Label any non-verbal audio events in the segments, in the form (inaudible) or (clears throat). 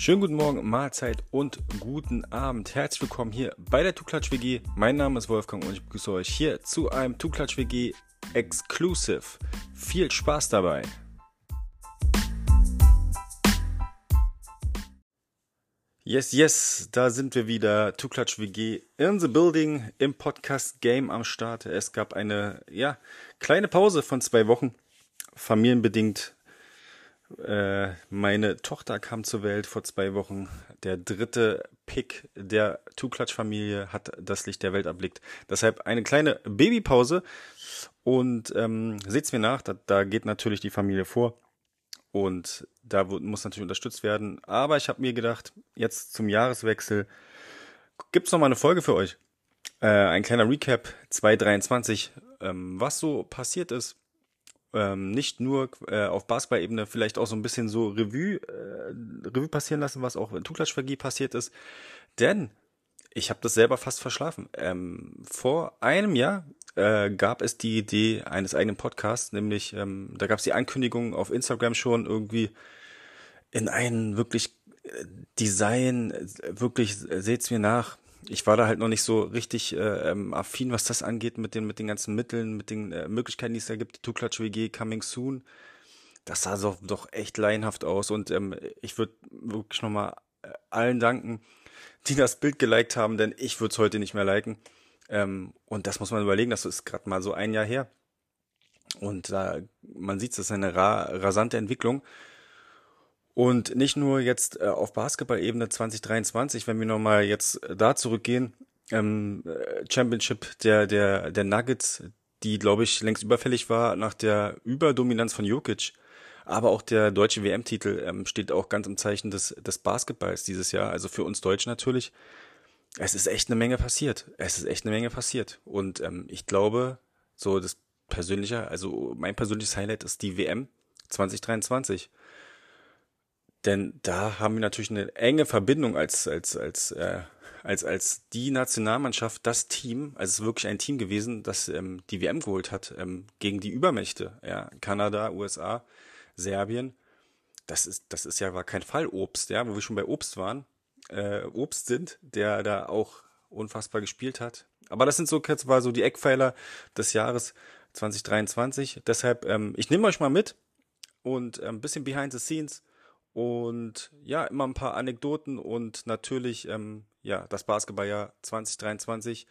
Schönen guten Morgen, Mahlzeit und guten Abend. Herzlich willkommen hier bei der Tuklatsch WG. Mein Name ist Wolfgang und ich begrüße euch hier zu einem Tuklatsch WG Exclusive. Viel Spaß dabei. Yes, yes, da sind wir wieder. Tuklatsch WG in the building, im Podcast Game am Start. Es gab eine, ja, kleine Pause von zwei Wochen. Familienbedingt äh, meine Tochter kam zur Welt vor zwei Wochen. Der dritte Pick der Two-Klatsch-Familie hat das Licht der Welt erblickt. Deshalb eine kleine Babypause. Und ähm, seht's mir nach, da, da geht natürlich die Familie vor. Und da muss natürlich unterstützt werden. Aber ich habe mir gedacht, jetzt zum Jahreswechsel gibt's noch mal eine Folge für euch. Äh, ein kleiner Recap 2023, ähm, was so passiert ist ähm, nicht nur äh, auf Basketball-Ebene vielleicht auch so ein bisschen so Revue, äh, Revue passieren lassen, was auch in Tuklatsch-Vergie passiert ist. Denn ich habe das selber fast verschlafen. Ähm, vor einem Jahr äh, gab es die Idee eines eigenen Podcasts, nämlich ähm, da gab es die Ankündigung auf Instagram schon irgendwie in einen wirklich äh, Design, wirklich, seht's mir nach, ich war da halt noch nicht so richtig äh, ähm, affin, was das angeht, mit den, mit den ganzen Mitteln, mit den äh, Möglichkeiten, die es da gibt. Tuklatsch WG Coming Soon. Das sah so, doch echt laienhaft aus und ähm, ich würde wirklich nochmal äh, allen danken, die das Bild geliked haben, denn ich würde es heute nicht mehr liken. Ähm, und das muss man überlegen, das ist gerade mal so ein Jahr her. Und äh, man sieht, es ist eine ra rasante Entwicklung. Und nicht nur jetzt äh, auf Basketball-Ebene 2023, wenn wir nochmal jetzt äh, da zurückgehen, ähm, äh, Championship der, der, der Nuggets, die, glaube ich, längst überfällig war nach der Überdominanz von Jokic. Aber auch der deutsche WM-Titel ähm, steht auch ganz im Zeichen des, des Basketballs dieses Jahr. Also für uns Deutschen natürlich. Es ist echt eine Menge passiert. Es ist echt eine Menge passiert. Und ähm, ich glaube, so das persönliche, also mein persönliches Highlight ist die WM 2023. Denn da haben wir natürlich eine enge Verbindung als, als, als, äh, als, als die Nationalmannschaft, das Team, also es ist wirklich ein Team gewesen, das ähm, die WM geholt hat, ähm, gegen die Übermächte, ja, Kanada, USA, Serbien. Das ist, das ist ja war kein Fall Obst, ja, wo wir schon bei Obst waren, äh, Obst sind, der da auch unfassbar gespielt hat. Aber das sind so, jetzt war so die Eckpfeiler des Jahres 2023. Deshalb, ähm, ich nehme euch mal mit und ein ähm, bisschen behind the scenes und ja, immer ein paar Anekdoten und natürlich, ähm, ja, das Basketballjahr 2023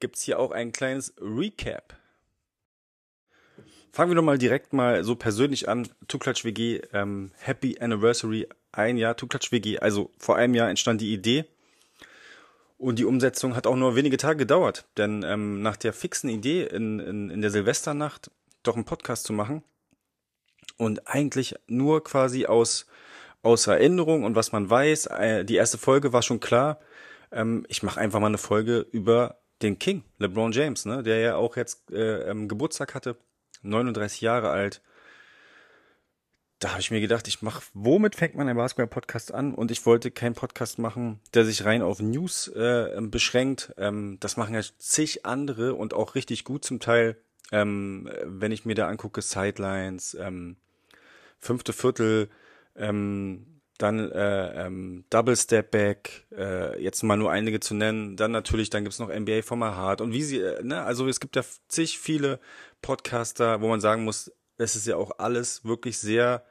gibt es hier auch ein kleines Recap. Fangen wir doch mal direkt mal so persönlich an. Tuklatsch WG, ähm, Happy Anniversary, ein Jahr Tuklatsch WG. Also vor einem Jahr entstand die Idee. Und die Umsetzung hat auch nur wenige Tage gedauert. Denn ähm, nach der fixen Idee in, in, in der Silvesternacht doch einen Podcast zu machen und eigentlich nur quasi aus aus Erinnerung und was man weiß. Äh, die erste Folge war schon klar. Ähm, ich mache einfach mal eine Folge über den King, LeBron James, ne, der ja auch jetzt äh, ähm, Geburtstag hatte, 39 Jahre alt. Da habe ich mir gedacht, ich mache, womit fängt man ein Basketball-Podcast an? Und ich wollte keinen Podcast machen, der sich rein auf News äh, beschränkt. Ähm, das machen ja zig andere und auch richtig gut zum Teil. Ähm, wenn ich mir da angucke, Sidelines, ähm, fünfte Viertel, ähm, dann äh, ähm, Double Step Back, äh, jetzt mal nur einige zu nennen, dann natürlich, dann gibt's noch NBA vom Hard und wie sie, äh, ne, also es gibt ja zig viele Podcaster, wo man sagen muss, es ist ja auch alles wirklich sehr,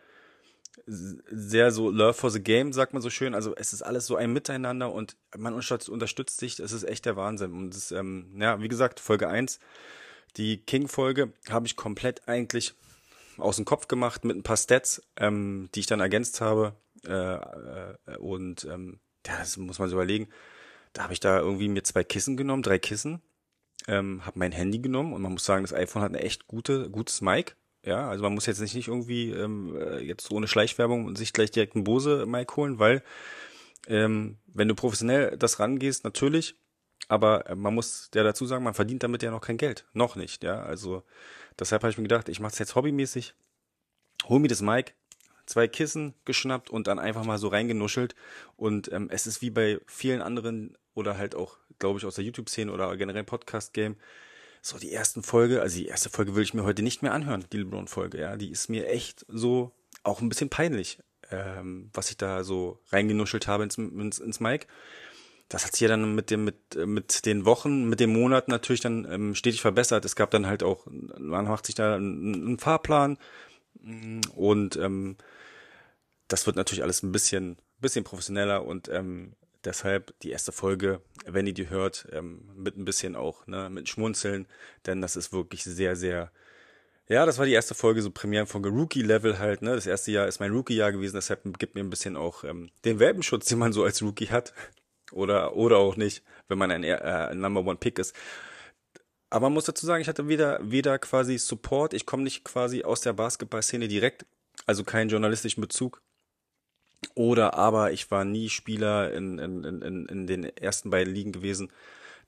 sehr so Love for the Game, sagt man so schön. Also es ist alles so ein Miteinander und man unterstützt sich, es ist echt der Wahnsinn. Und das, ähm, ja, wie gesagt, Folge eins die King-Folge habe ich komplett eigentlich aus dem Kopf gemacht mit ein paar Stats, ähm, die ich dann ergänzt habe. Äh, äh, und ähm, ja, das muss man so überlegen. Da habe ich da irgendwie mir zwei Kissen genommen, drei Kissen, ähm, habe mein Handy genommen und man muss sagen, das iPhone hat eine echt gute, gutes Mic. Ja, also man muss jetzt nicht, nicht irgendwie ähm, äh, jetzt ohne Schleichwerbung sich gleich direkt einen Bose Mic holen, weil ähm, wenn du professionell das rangehst, natürlich, aber äh, man muss ja dazu sagen, man verdient damit ja noch kein Geld. Noch nicht, ja. Also deshalb habe ich mir gedacht, ich mache es jetzt hobbymäßig. Hol mir das Mic, zwei Kissen geschnappt und dann einfach mal so reingenuschelt. Und ähm, es ist wie bei vielen anderen oder halt auch, glaube ich, aus der YouTube-Szene oder generell Podcast-Game. So die ersten Folge, also die erste Folge will ich mir heute nicht mehr anhören, die LeBron-Folge, ja. Die ist mir echt so auch ein bisschen peinlich. ähm, was ich da so reingenuschelt habe ins, ins, ins Mic. Das hat sich ja dann mit dem, mit, mit den Wochen, mit den Monaten natürlich dann ähm, stetig verbessert. Es gab dann halt auch, man macht sich da einen, einen Fahrplan und ähm, das wird natürlich alles ein bisschen, bisschen professioneller und ähm, deshalb die erste Folge, wenn ihr die hört, ähm, mit ein bisschen auch, ne, mit Schmunzeln, denn das ist wirklich sehr, sehr, ja, das war die erste Folge, so Premierenfolge Rookie-Level halt, ne? Das erste Jahr ist mein Rookie-Jahr gewesen, deshalb gibt mir ein bisschen auch ähm, den Welpenschutz, den man so als Rookie hat. Oder, oder auch nicht, wenn man ein äh, Number One Pick ist. Aber man muss dazu sagen, ich hatte weder, weder quasi Support, ich komme nicht quasi aus der Basketball-Szene direkt, also keinen journalistischen Bezug. Oder aber ich war nie Spieler in, in, in, in den ersten beiden Ligen gewesen.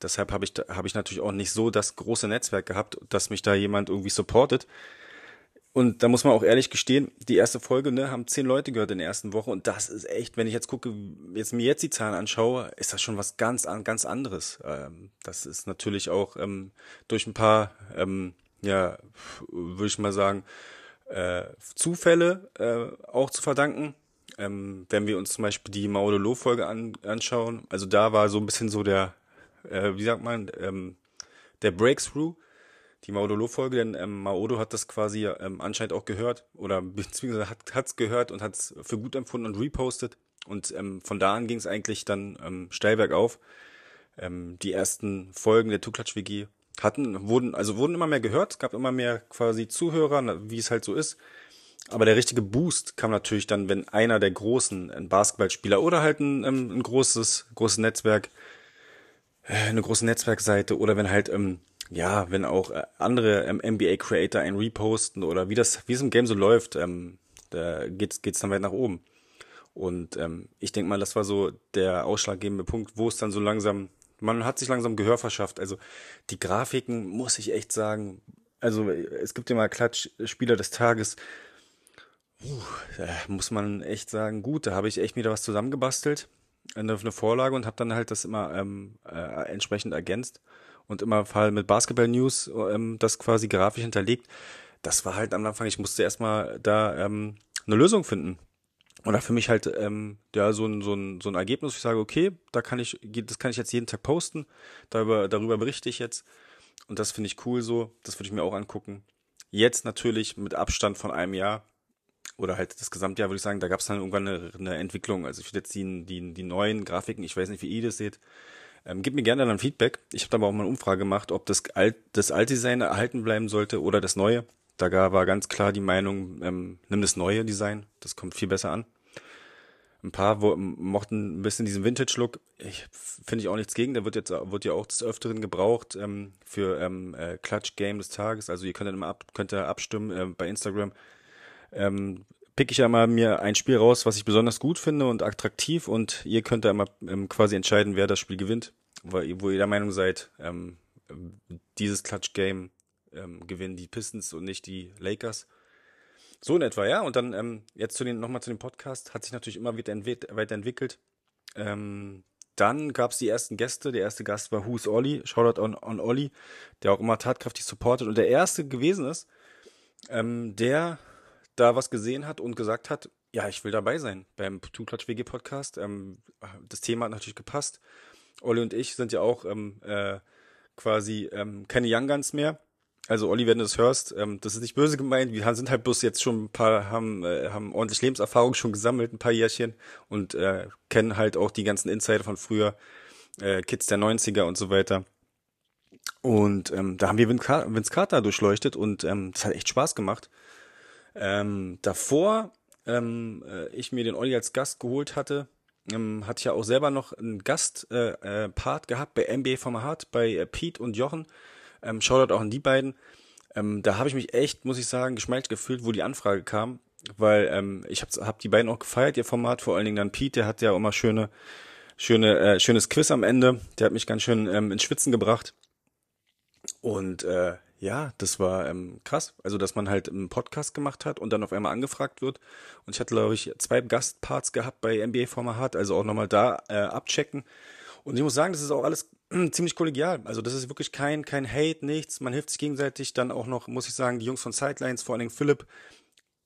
Deshalb habe ich, hab ich natürlich auch nicht so das große Netzwerk gehabt, dass mich da jemand irgendwie supportet. Und da muss man auch ehrlich gestehen, die erste Folge ne, haben zehn Leute gehört in der ersten Woche und das ist echt, wenn ich jetzt gucke, jetzt mir jetzt die Zahlen anschaue, ist das schon was ganz ganz anderes. Ähm, das ist natürlich auch ähm, durch ein paar, ähm, ja, würde ich mal sagen, äh, Zufälle äh, auch zu verdanken. Ähm, wenn wir uns zum Beispiel die Maudolo-Folge an, anschauen, also da war so ein bisschen so der, äh, wie sagt man, ähm, der Breakthrough die Maudolo-Folge, denn ähm, Maodo hat das quasi ähm, anscheinend auch gehört oder (laughs) beziehungsweise hat es gehört und hat es für gut empfunden und repostet. Und ähm, von da an ging es eigentlich dann ähm, steil bergauf. Ähm, die ersten Folgen der Tuklatsch-WG hatten, wurden, also wurden immer mehr gehört, gab immer mehr quasi Zuhörer, wie es halt so ist. Aber der richtige Boost kam natürlich dann, wenn einer der großen, ein Basketballspieler oder halt ein, ähm, ein großes, großes Netzwerk, äh, eine große Netzwerkseite oder wenn halt ähm, ja, wenn auch äh, andere ähm, NBA-Creator ein reposten oder wie das, wie es im Game so läuft, ähm, da geht's, geht's dann weit nach oben. Und ähm, ich denke mal, das war so der ausschlaggebende Punkt, wo es dann so langsam, man hat sich langsam Gehör verschafft. Also die Grafiken, muss ich echt sagen, also es gibt ja mal Klatsch-Spieler des Tages, uh, muss man echt sagen, gut, da habe ich echt wieder was zusammengebastelt, eine, eine Vorlage und habe dann halt das immer ähm, äh, entsprechend ergänzt und immer Fall mit Basketball-News ähm, das quasi grafisch hinterlegt. Das war halt am Anfang, ich musste erstmal da ähm, eine Lösung finden. Oder für mich halt ähm, ja so ein, so ein so ein Ergebnis, wo ich sage, okay, da kann ich, das kann ich jetzt jeden Tag posten, darüber, darüber berichte ich jetzt. Und das finde ich cool so, das würde ich mir auch angucken. Jetzt natürlich mit Abstand von einem Jahr oder halt das Gesamtjahr, würde ich sagen, da gab es dann irgendwann eine, eine Entwicklung. Also ich würde jetzt die, die, die neuen Grafiken, ich weiß nicht, wie ihr das seht, ähm, gib mir gerne dann Feedback. Ich habe aber auch mal eine Umfrage gemacht, ob das, alt, das alte Design erhalten bleiben sollte oder das neue. Da war ganz klar die Meinung, ähm, nimm das neue Design, das kommt viel besser an. Ein paar wo, mochten ein bisschen diesen Vintage-Look. Ich finde ich auch nichts gegen. Der wird jetzt wird ja auch des Öfteren gebraucht ähm, für ähm, äh, Clutch Game des Tages. Also ihr könnt dann immer ab, könnt ihr abstimmen äh, bei Instagram. Ähm, pick ich ja mal mir ein Spiel raus, was ich besonders gut finde und attraktiv und ihr könnt da immer ähm, quasi entscheiden, wer das Spiel gewinnt, weil, wo ihr der Meinung seid, ähm, dieses Clutch-Game ähm, gewinnen die Pistons und nicht die Lakers. So in etwa, ja. Und dann ähm, jetzt zu den, nochmal zu dem Podcast, hat sich natürlich immer wieder weiterentwickelt. Ähm, dann gab es die ersten Gäste. Der erste Gast war Who's Olli, Shoutout on, on Olli, der auch immer tatkräftig supportet und der erste gewesen ist, ähm, der da was gesehen hat und gesagt hat, ja, ich will dabei sein beim Two-Klatsch WG Podcast. Ähm, das Thema hat natürlich gepasst. Olli und ich sind ja auch ähm, äh, quasi ähm, keine Young Guns mehr. Also Olli, wenn du das hörst, ähm, das ist nicht böse gemeint. Wir sind halt bloß jetzt schon ein paar, haben, äh, haben ordentlich Lebenserfahrung schon gesammelt, ein paar Jährchen und äh, kennen halt auch die ganzen Insider von früher, äh, Kids der 90er und so weiter. Und ähm, da haben wir Vince Carter durchleuchtet und ähm, das hat echt Spaß gemacht. Ähm, davor ähm, äh, ich mir den Olli als Gast geholt hatte, ähm, hatte ich ja auch selber noch einen Gastpart äh, äh, gehabt bei NBA vom Hart, bei äh, Pete und Jochen. Ähm, Shoutout auch an die beiden. Ähm, da habe ich mich echt, muss ich sagen, geschmeichelt gefühlt, wo die Anfrage kam, weil ähm, ich habe hab die beiden auch gefeiert, ihr Format, vor allen Dingen dann Pete, der hat ja immer schöne, schöne, äh, schönes Quiz am Ende, der hat mich ganz schön ähm, ins Schwitzen gebracht. Und äh, ja, das war ähm, krass. Also, dass man halt einen Podcast gemacht hat und dann auf einmal angefragt wird. Und ich hatte, glaube ich, zwei Gastparts gehabt bei NBA Format, also auch nochmal da äh, abchecken. Und ich muss sagen, das ist auch alles (clears throat) ziemlich kollegial. Also, das ist wirklich kein, kein Hate, nichts. Man hilft sich gegenseitig. Dann auch noch, muss ich sagen, die Jungs von Sidelines, vor allen Dingen Philipp,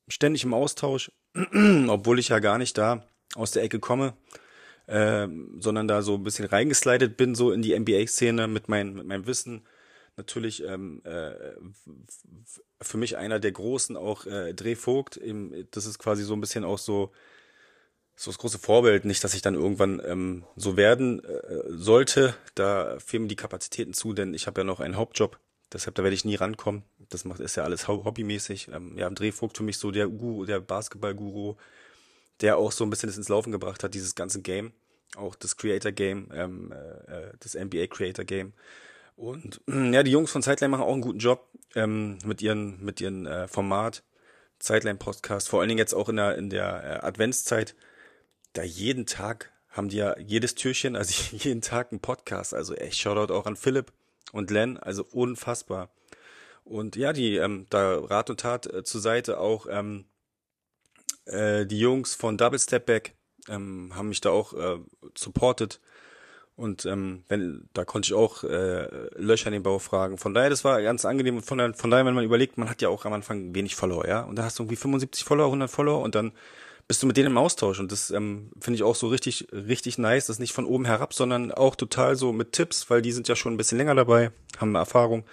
ständig im Austausch. (clears throat) obwohl ich ja gar nicht da aus der Ecke komme, äh, sondern da so ein bisschen reingeslidet bin, so in die NBA-Szene mit, mein, mit meinem Wissen. Natürlich ähm, äh, für mich einer der großen auch äh, Drehvogt. Eben, das ist quasi so ein bisschen auch so so das große Vorbild. Nicht, dass ich dann irgendwann ähm, so werden äh, sollte. Da fehlen mir die Kapazitäten zu, denn ich habe ja noch einen Hauptjob. Deshalb, da werde ich nie rankommen. Das macht ist ja alles hobbymäßig. Ähm, ja, Drehvogt für mich so der Guru, der Basketball-Guru, der auch so ein bisschen das ins Laufen gebracht hat, dieses ganze Game. Auch das Creator Game, ähm, äh, das NBA Creator Game. Und ja, die Jungs von Sideline machen auch einen guten Job ähm, mit ihren, mit ihren äh, Format. Sideline Podcast, vor allen Dingen jetzt auch in der, in der äh, Adventszeit, da jeden Tag haben die ja jedes Türchen, also (laughs) jeden Tag einen Podcast. Also echt Shoutout auch an Philipp und Len, also unfassbar. Und ja, die, ähm, da Rat und Tat äh, zur Seite auch ähm, äh, die Jungs von Double Step Back ähm, haben mich da auch äh, supported. Und ähm, wenn, da konnte ich auch äh, Löcher in den Bau fragen. Von daher, das war ganz angenehm. Von, daher, von daher, wenn man überlegt, man hat ja auch am Anfang wenig Follower, ja. Und da hast du irgendwie 75 Follower, 100 Follower und dann bist du mit denen im Austausch. Und das ähm, finde ich auch so richtig, richtig nice. Das ist nicht von oben herab, sondern auch total so mit Tipps, weil die sind ja schon ein bisschen länger dabei, haben eine Erfahrung.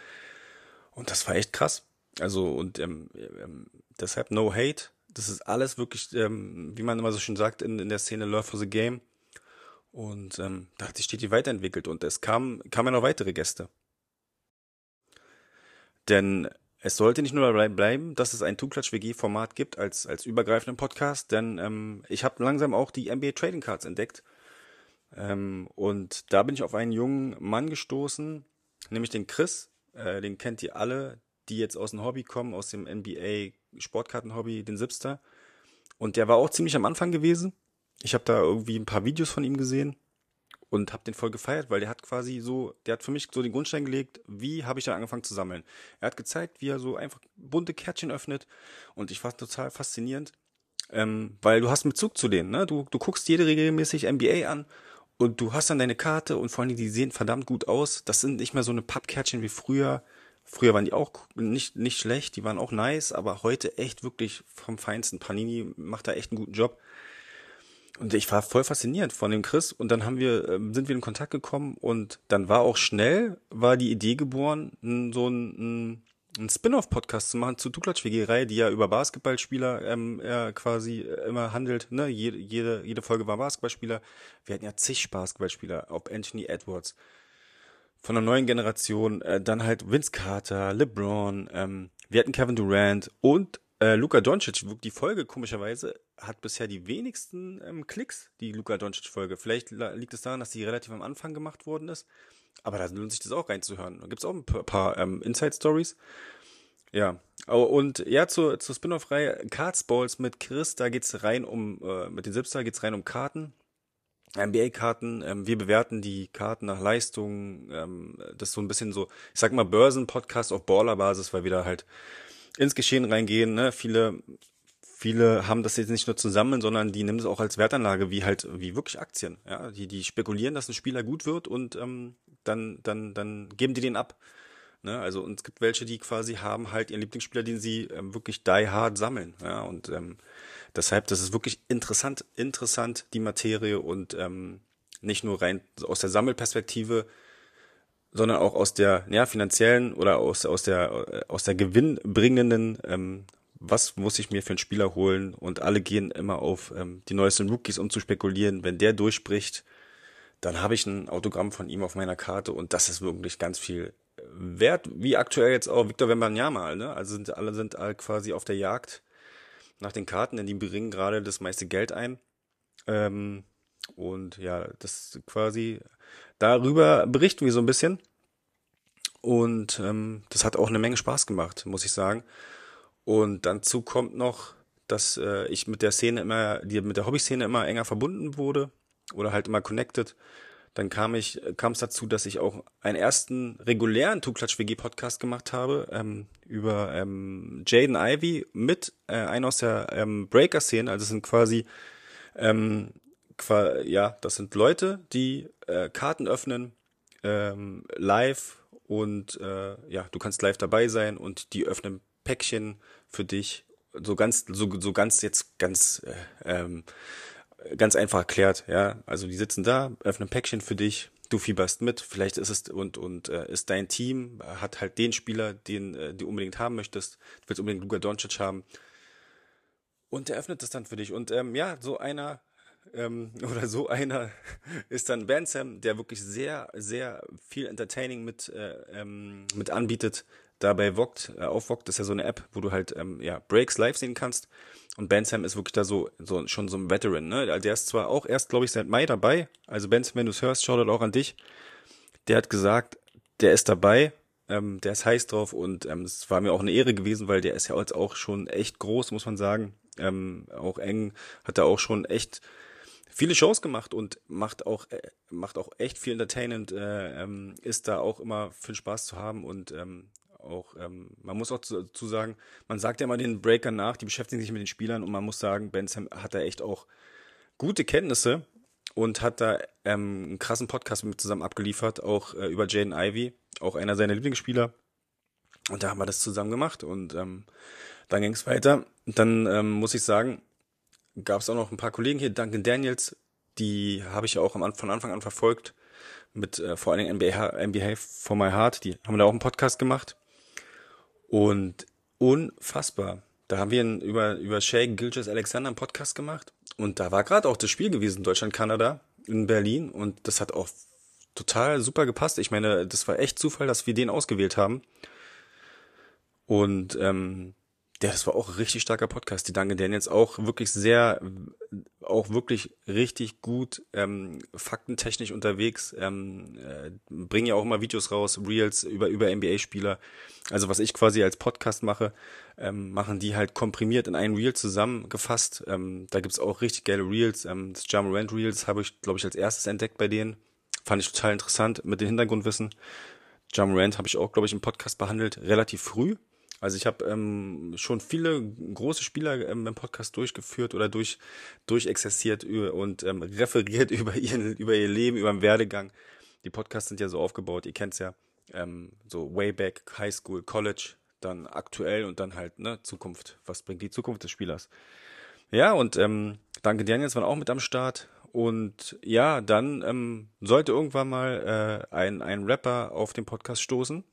Und das war echt krass. Also, und ähm, ähm, deshalb no hate. Das ist alles wirklich, ähm, wie man immer so schön sagt, in, in der Szene Love for the Game. Und ähm, da hat sich die weiterentwickelt und es kam, kamen noch weitere Gäste. Denn es sollte nicht nur dabei bleiben, dass es ein Two-Klatsch-WG-Format gibt als, als übergreifenden Podcast, denn ähm, ich habe langsam auch die NBA Trading Cards entdeckt. Ähm, und da bin ich auf einen jungen Mann gestoßen, nämlich den Chris. Äh, den kennt ihr alle, die jetzt aus dem Hobby kommen, aus dem NBA Sportkarten-Hobby, den Sipster. Und der war auch ziemlich am Anfang gewesen. Ich habe da irgendwie ein paar Videos von ihm gesehen und habe den voll gefeiert, weil der hat quasi so, der hat für mich so den Grundstein gelegt, wie habe ich dann angefangen zu sammeln. Er hat gezeigt, wie er so einfach bunte Kärtchen öffnet und ich war total faszinierend, ähm, weil du hast einen Bezug zu denen, ne? Du, du guckst jede regelmäßig NBA an und du hast dann deine Karte und vor allem die sehen verdammt gut aus. Das sind nicht mehr so eine Pappkärtchen wie früher. Früher waren die auch nicht, nicht schlecht, die waren auch nice, aber heute echt wirklich vom Feinsten. Panini macht da echt einen guten Job. Und ich war voll fasziniert von dem Chris und dann haben wir, ähm, sind wir in Kontakt gekommen und dann war auch schnell, war die Idee geboren, so ein, ein Spin-off-Podcast zu machen zu Tuklatsch WG-Reihe, die ja über Basketballspieler ähm, ja, quasi immer handelt. Ne? Jede, jede, jede Folge war Basketballspieler. Wir hatten ja zig Basketballspieler, ob Anthony Edwards von der neuen Generation, äh, dann halt Vince Carter, LeBron, ähm, wir hatten Kevin Durant und äh, Luka Doncic, die Folge komischerweise hat bisher die wenigsten ähm, Klicks, die Luka Doncic-Folge. Vielleicht liegt es daran, dass die relativ am Anfang gemacht worden ist. Aber da lohnt sich das auch reinzuhören. Da gibt es auch ein paar, paar ähm, Inside-Stories. Ja. Oh, und ja, zur, zur Spin-off-Reihe Cardsballs mit Chris, da geht's rein um, äh, mit den Zipster geht's rein um Karten. NBA-Karten, ähm, wir bewerten die Karten nach Leistung, ähm, das ist so ein bisschen so, ich sag mal Börsen-Podcast auf Baller-Basis, weil wir da halt ins Geschehen reingehen. Ne? Viele, viele haben das jetzt nicht nur zusammen, sondern die nehmen es auch als Wertanlage, wie halt, wie wirklich Aktien. Ja? Die, die spekulieren, dass ein Spieler gut wird und ähm, dann, dann, dann geben die den ab. Ne? Also und es gibt welche, die quasi haben halt ihren Lieblingsspieler, den sie ähm, wirklich die hard sammeln. Ja? Und ähm, deshalb, das ist wirklich interessant, interessant, die Materie und ähm, nicht nur rein aus der Sammelperspektive, sondern auch aus der ja, finanziellen oder aus, aus der aus der gewinnbringenden, ähm, was muss ich mir für einen Spieler holen? Und alle gehen immer auf ähm, die neuesten Rookies, um zu spekulieren. Wenn der durchbricht, dann habe ich ein Autogramm von ihm auf meiner Karte und das ist wirklich ganz viel wert, wie aktuell jetzt auch Victor Wembanyama, ne? Also sind alle sind alle quasi auf der Jagd nach den Karten, denn die bringen gerade das meiste Geld ein. Ähm, und ja, das quasi darüber berichten wir so ein bisschen. Und ähm, das hat auch eine Menge Spaß gemacht, muss ich sagen. Und dazu kommt noch, dass äh, ich mit der Szene immer, die mit der Hobby-Szene immer enger verbunden wurde oder halt immer connected. Dann kam ich, kam es dazu, dass ich auch einen ersten regulären Tuklatsch WG Podcast gemacht habe ähm, über ähm, Jaden Ivy mit äh, einem aus der ähm, Breaker Szene. Also es sind quasi ähm, ja, das sind Leute, die äh, Karten öffnen, ähm, live und äh, ja, du kannst live dabei sein und die öffnen Päckchen für dich. So ganz, so, so ganz jetzt ganz, äh, ähm, ganz einfach erklärt, ja. Also die sitzen da, öffnen Päckchen für dich, du fieberst mit, vielleicht ist es und und äh, ist dein Team hat halt den Spieler, den äh, du unbedingt haben möchtest, du willst unbedingt Luka Doncic haben. Und der öffnet das dann für dich. Und ähm, ja, so einer ähm, (laughs) oder so einer ist dann Bansam, der wirklich sehr sehr viel Entertaining mit äh, ähm, mit anbietet. Dabei Vogt, äh, auf Vogt ist ja so eine App, wo du halt ähm, ja Breaks live sehen kannst und Bentham ist wirklich da so, so schon so ein Veteran, ne? Der ist zwar auch erst, glaube ich, seit Mai dabei. Also Bentham, wenn du es hörst, schau das auch an dich. Der hat gesagt, der ist dabei, ähm, der ist heiß drauf und ähm, es war mir auch eine Ehre gewesen, weil der ist ja jetzt auch schon echt groß, muss man sagen. Ähm, auch eng, hat er auch schon echt viele Shows gemacht und macht auch äh, macht auch echt viel Entertainment, äh, ähm, ist da auch immer für Spaß zu haben und ähm, auch, ähm, man muss auch dazu sagen, man sagt ja immer den Breakern nach, die beschäftigen sich mit den Spielern und man muss sagen, Ben Sam hat da echt auch gute Kenntnisse und hat da ähm, einen krassen Podcast mit zusammen abgeliefert, auch äh, über Jaden Ivy, auch einer seiner Lieblingsspieler. Und da haben wir das zusammen gemacht und ähm, dann ging es weiter. Dann ähm, muss ich sagen, gab es auch noch ein paar Kollegen hier, Duncan Daniels, die habe ich auch am, von Anfang an verfolgt, mit äh, vor allen Dingen NBA, NBA for My Heart, die haben da auch einen Podcast gemacht. Und unfassbar. Da haben wir einen, über, über Shay Gilgis Alexander einen Podcast gemacht. Und da war gerade auch das Spiel gewesen, Deutschland-Kanada in Berlin. Und das hat auch total super gepasst. Ich meine, das war echt Zufall, dass wir den ausgewählt haben. Und ähm, ja, das war auch richtig starker Podcast. Die Danke Daniels auch wirklich sehr, auch wirklich richtig gut ähm, faktentechnisch unterwegs. Ähm, äh, bringen ja auch immer Videos raus, Reels über über NBA-Spieler. Also was ich quasi als Podcast mache, ähm, machen die halt komprimiert in einen Reel zusammengefasst. Ähm, da gibt's auch richtig geile Reels. Ähm, das Jamarant Reels habe ich, glaube ich, als erstes entdeckt bei denen. Fand ich total interessant mit dem Hintergrundwissen. Jamarant habe ich auch, glaube ich, im Podcast behandelt, relativ früh also ich habe ähm, schon viele große Spieler ähm, im Podcast durchgeführt oder durch durchexerziert und ähm, referiert (laughs) über ihren über ihr Leben, über den Werdegang. Die Podcasts sind ja so aufgebaut, ihr kennt's ja, ähm, so way back, High School, College, dann aktuell und dann halt ne Zukunft. Was bringt die Zukunft des Spielers? Ja und ähm, danke Daniels waren auch mit am Start und ja, dann ähm, sollte irgendwann mal äh, ein ein Rapper auf den Podcast stoßen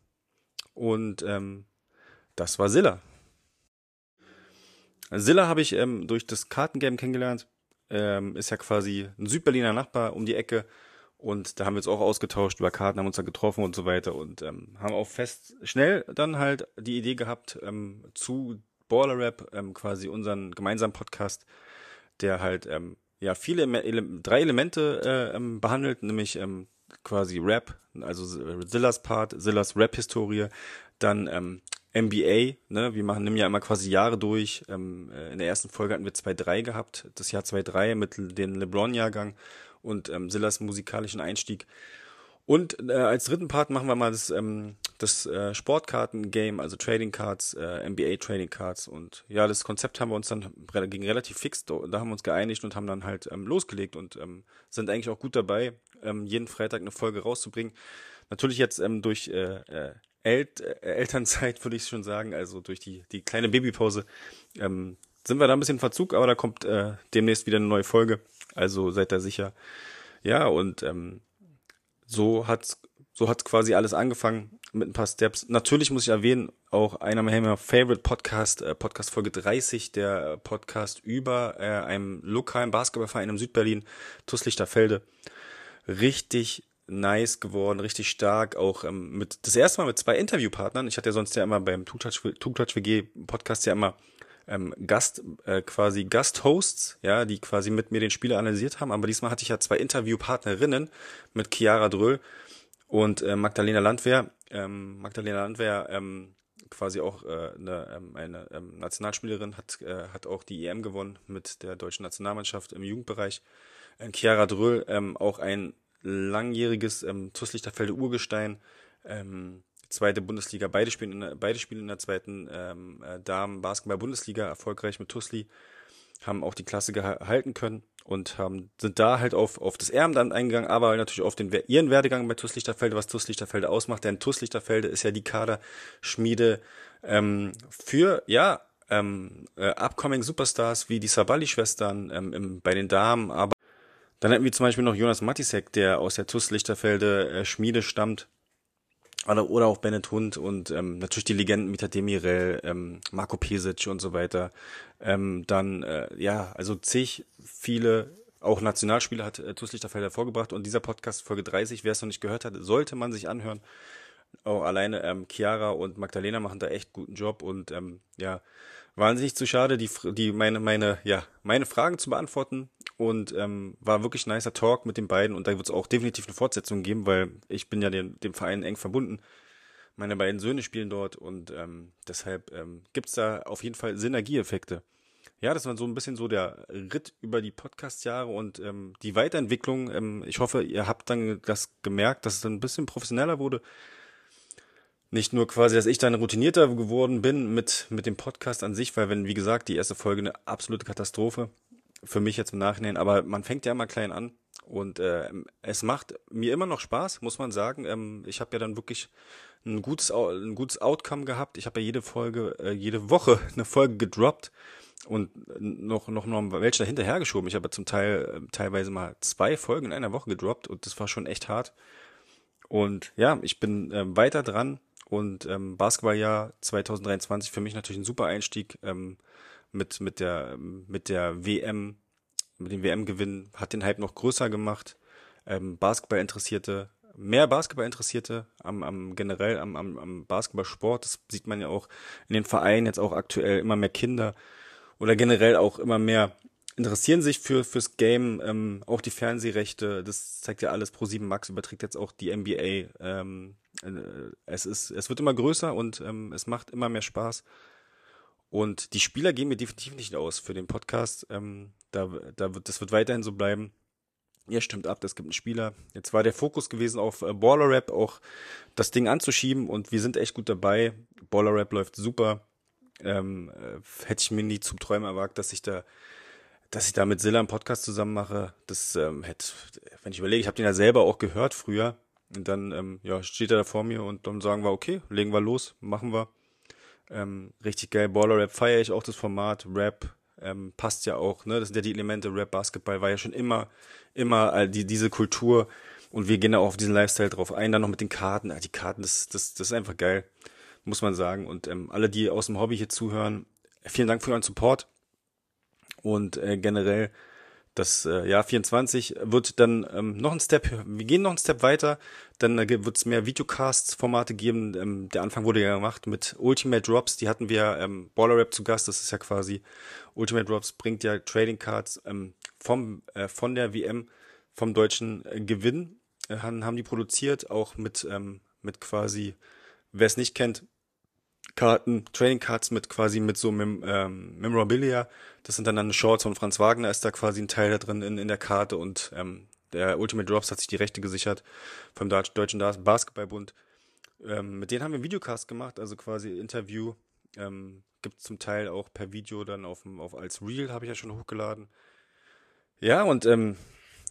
und ähm, das war Silla. Silla habe ich ähm, durch das Kartengame kennengelernt. Ähm, ist ja quasi ein Südberliner Nachbar um die Ecke. Und da haben wir uns auch ausgetauscht über Karten, haben uns da getroffen und so weiter und ähm, haben auch fest schnell dann halt die Idee gehabt ähm, zu Baller Rap, ähm, quasi unseren gemeinsamen Podcast, der halt ähm, ja viele Ele drei Elemente äh, ähm, behandelt, nämlich ähm, quasi Rap, also Sillas Part, Sillas Rap-Historie, dann ähm, NBA, ne, wir machen, nehmen ja immer quasi Jahre durch. Ähm, äh, in der ersten Folge hatten wir 2-3 gehabt, das Jahr 2-3 mit dem LeBron-Jahrgang und ähm, Sillas musikalischen Einstieg. Und äh, als dritten Part machen wir mal das, ähm, das äh, Sportkarten-Game, also Trading Cards, äh, NBA Trading Cards. Und ja, das Konzept haben wir uns dann ging relativ fix, da haben wir uns geeinigt und haben dann halt ähm, losgelegt und ähm, sind eigentlich auch gut dabei, ähm, jeden Freitag eine Folge rauszubringen. Natürlich jetzt ähm, durch äh, äh, El äh, Elternzeit, (laughs) würde ich schon sagen, also durch die, die kleine Babypause, ähm, sind wir da ein bisschen Verzug, aber da kommt äh, demnächst wieder eine neue Folge. Also seid da sicher. Ja, und ähm, so hat's so hat's quasi alles angefangen mit ein paar Steps. Natürlich muss ich erwähnen, auch einer meiner Favorite Podcast, äh, Podcast Folge 30, der Podcast über äh, einem lokalen Basketballverein im Südberlin, TuS Lichterfelde. Richtig nice geworden, richtig stark, auch ähm, mit das erste Mal mit zwei Interviewpartnern. Ich hatte ja sonst ja immer beim Two Touch WG Podcast ja immer ähm, Gast, äh, quasi Gasthosts, ja, die quasi mit mir den Spieler analysiert haben. Aber diesmal hatte ich ja zwei Interviewpartnerinnen mit Chiara Dröll und äh, Magdalena Landwehr. Ähm, Magdalena Landwehr, ähm, quasi auch äh, eine, ähm, eine ähm, Nationalspielerin, hat, äh, hat auch die EM gewonnen mit der deutschen Nationalmannschaft im Jugendbereich. Äh, Chiara Dröll, ähm, auch ein langjähriges ähm, TuS Lichterfelde Urgestein, ähm, zweite Bundesliga, beide spielen in der, beide spielen in der zweiten ähm, äh, Damen Basketball Bundesliga erfolgreich mit Tusli, haben auch die Klasse gehalten können und haben sind da halt auf auf das Ehrenamt eingegangen, aber natürlich auf den ihren Werdegang bei TuS Lichterfelde, was TuS Lichterfelde ausmacht, denn TuS Lichterfelde ist ja die Kaderschmiede ähm, für ja ähm, äh, upcoming Superstars wie die Sabali-Schwestern ähm, bei den Damen, aber dann hätten wir zum Beispiel noch Jonas Matisek, der aus der TUS Lichterfelde äh, Schmiede stammt. Oder, oder auch Bennett Hund und ähm, natürlich die Legenden Mita Demirel, ähm, Marco Pesic und so weiter. Ähm, dann, äh, ja, also zig viele, auch Nationalspieler hat äh, TuS Lichterfeld hervorgebracht und dieser Podcast, Folge 30, wer es noch nicht gehört hat, sollte man sich anhören. Auch alleine ähm, Chiara und Magdalena machen da echt guten Job und ähm, ja, wahnsinnig zu schade, die, die meine, meine, ja, meine Fragen zu beantworten. Und ähm, war wirklich nicer Talk mit den beiden und da wird es auch definitiv eine Fortsetzung geben, weil ich bin ja dem, dem Verein eng verbunden. Meine beiden Söhne spielen dort und ähm, deshalb ähm, gibt es da auf jeden Fall Synergieeffekte. Ja, das war so ein bisschen so der Ritt über die Podcast-Jahre und ähm, die Weiterentwicklung. Ähm, ich hoffe, ihr habt dann das gemerkt, dass es dann ein bisschen professioneller wurde nicht nur quasi, dass ich dann routinierter geworden bin mit, mit dem Podcast an sich, weil wenn, wie gesagt, die erste Folge eine absolute Katastrophe für mich jetzt im Nachhinein, aber man fängt ja mal klein an und äh, es macht mir immer noch Spaß, muss man sagen. Ähm, ich habe ja dann wirklich ein gutes, ein gutes Outcome gehabt. Ich habe ja jede Folge, äh, jede Woche (laughs) eine Folge gedroppt und noch, noch, noch welche dahinter hergeschoben. Ich habe zum Teil äh, teilweise mal zwei Folgen in einer Woche gedroppt und das war schon echt hart. Und ja, ich bin äh, weiter dran und ähm, Basketballjahr 2023 für mich natürlich ein super Einstieg ähm, mit, mit, der, mit der WM, mit dem WM-Gewinn, hat den Hype noch größer gemacht. Ähm, Basketball-Interessierte, mehr Basketball-Interessierte am, am generell am, am, am Basketballsport. Das sieht man ja auch in den Vereinen jetzt auch aktuell immer mehr Kinder oder generell auch immer mehr interessieren sich für fürs Game, ähm, auch die Fernsehrechte, das zeigt ja alles. Pro7 Max überträgt jetzt auch die NBA. Ähm, äh, es ist, es wird immer größer und ähm, es macht immer mehr Spaß. Und die Spieler gehen mir definitiv nicht aus für den Podcast. Ähm, da, da wird, das wird weiterhin so bleiben. Ja, stimmt ab, es gibt einen Spieler. Jetzt war der Fokus gewesen auf äh, Baller Rap, auch das Ding anzuschieben und wir sind echt gut dabei. Baller Rap läuft super. Ähm, äh, hätte ich mir nie zum Träumen erwagt, dass ich da dass ich da mit Silla einen Podcast zusammen mache, das ähm, hätte, wenn ich überlege, ich habe den ja selber auch gehört früher. Und dann ähm, ja, steht er da vor mir und dann sagen wir, okay, legen wir los, machen wir. Ähm, richtig geil, Baller Rap feiere ich auch das Format, Rap ähm, passt ja auch, ne? Das sind ja die Elemente, Rap, Basketball war ja schon immer, immer äh, die, diese Kultur und wir gehen da auch auf diesen Lifestyle drauf ein, dann noch mit den Karten. Ah, die Karten, das, das, das ist einfach geil, muss man sagen. Und ähm, alle, die aus dem Hobby hier zuhören, vielen Dank für euren Support und äh, generell das äh, Jahr 24 wird dann ähm, noch ein Step, wir gehen noch ein Step weiter, dann äh, wird es mehr Videocasts-Formate geben. Ähm, der Anfang wurde ja gemacht mit Ultimate Drops, die hatten wir ähm, Baller Rap zu Gast, das ist ja quasi, Ultimate Drops bringt ja Trading Cards ähm, vom, äh, von der WM, vom deutschen äh, Gewinn, äh, haben, haben die produziert, auch mit, ähm, mit quasi, wer es nicht kennt, Karten, Trading Cards mit quasi mit so Mem ähm, Memorabilia. Das sind dann dann Shorts von Franz Wagner, ist da quasi ein Teil da drin in, in der Karte und ähm, der Ultimate Drops hat sich die Rechte gesichert vom Deutschen Basketballbund. Ähm, mit denen haben wir einen Videocast gemacht, also quasi Interview. Ähm, Gibt zum Teil auch per Video dann auf, auf als Reel, habe ich ja schon hochgeladen. Ja, und ähm,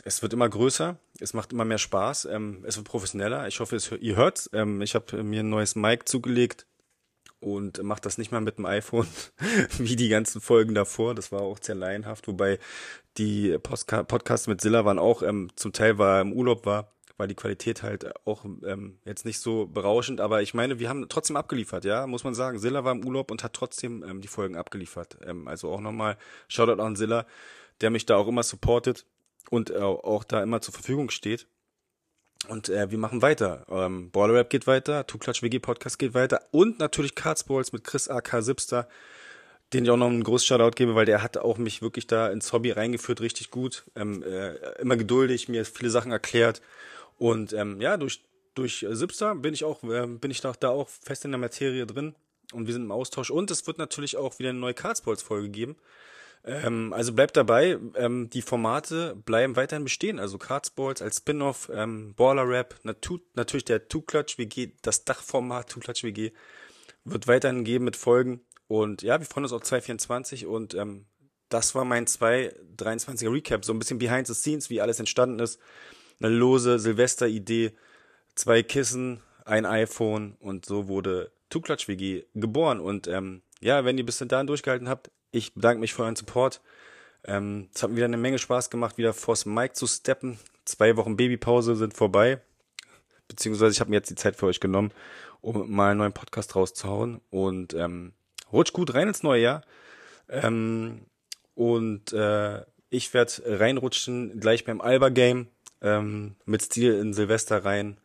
es wird immer größer, es macht immer mehr Spaß, ähm, es wird professioneller. Ich hoffe, es, ihr hört's. Ähm, ich habe mir ein neues Mic zugelegt und macht das nicht mal mit dem iPhone (laughs) wie die ganzen Folgen davor. Das war auch sehr laienhaft, wobei die Postka Podcasts mit Silla waren auch, ähm, zum Teil war im Urlaub war, war die Qualität halt auch ähm, jetzt nicht so berauschend, aber ich meine, wir haben trotzdem abgeliefert, ja, muss man sagen. Silla war im Urlaub und hat trotzdem ähm, die Folgen abgeliefert. Ähm, also auch nochmal Shoutout an Silla, der mich da auch immer supportet und äh, auch da immer zur Verfügung steht. Und äh, wir machen weiter. Ähm, Baller Rap geht weiter, Two Clutch WG Podcast geht weiter und natürlich Cardsballs mit Chris AK Sipster, den ich auch noch einen großen Shoutout gebe, weil der hat auch mich wirklich da ins Hobby reingeführt, richtig gut. Ähm, äh, immer geduldig, mir viele Sachen erklärt. Und ähm, ja, durch, durch Sipster bin ich auch, äh, bin ich da, da auch fest in der Materie drin und wir sind im Austausch. Und es wird natürlich auch wieder eine neue Cardsballs-Folge geben. Ähm, also bleibt dabei, ähm, die Formate bleiben weiterhin bestehen. Also Cardsballs als Spin-off, ähm, Baller Rap, natu natürlich der Two-Clutch WG, das Dachformat Two-Clutch WG wird weiterhin geben mit Folgen. Und ja, wir freuen uns auf 224 und ähm, das war mein 223er Recap, so ein bisschen behind the scenes, wie alles entstanden ist. Eine lose Silvester-Idee, zwei Kissen, ein iPhone und so wurde Two Clutch WG geboren und ähm, ja, wenn ihr bis dahin durchgehalten habt, ich bedanke mich für euren Support. Ähm, es hat mir wieder eine Menge Spaß gemacht, wieder vors Mic zu steppen. Zwei Wochen Babypause sind vorbei. Beziehungsweise ich habe mir jetzt die Zeit für euch genommen, um mal einen neuen Podcast rauszuhauen. Und ähm, rutscht gut rein ins neue Jahr. Ähm, und äh, ich werde reinrutschen gleich beim Alba-Game ähm, mit Stil in Silvester rein.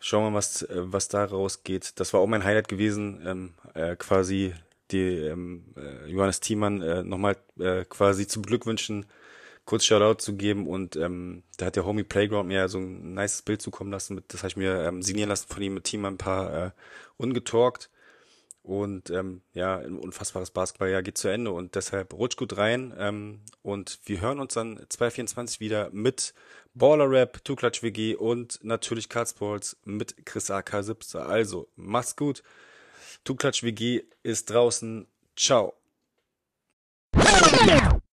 Schauen wir mal, was, äh, was da rausgeht. Das war auch mein Highlight gewesen, ähm, äh, quasi die ähm, äh, Johannes Thiemann äh, nochmal äh, quasi zu beglückwünschen, kurz Shoutout zu geben und ähm, da hat der Homie Playground mir so ein nices Bild zukommen lassen, mit, das habe ich mir ähm, signieren lassen von ihm mit Thiemann ein paar äh, ungetalkt und ähm, ja, ein unfassbares Basketballjahr geht zu Ende und deshalb rutsch gut rein ähm, und wir hören uns dann 2024 wieder mit Baller Rap, Two Clutch WG und natürlich Cardsballs mit Chris AK17. Also, mach's gut. Duklatsch WG ist draußen. Ciao.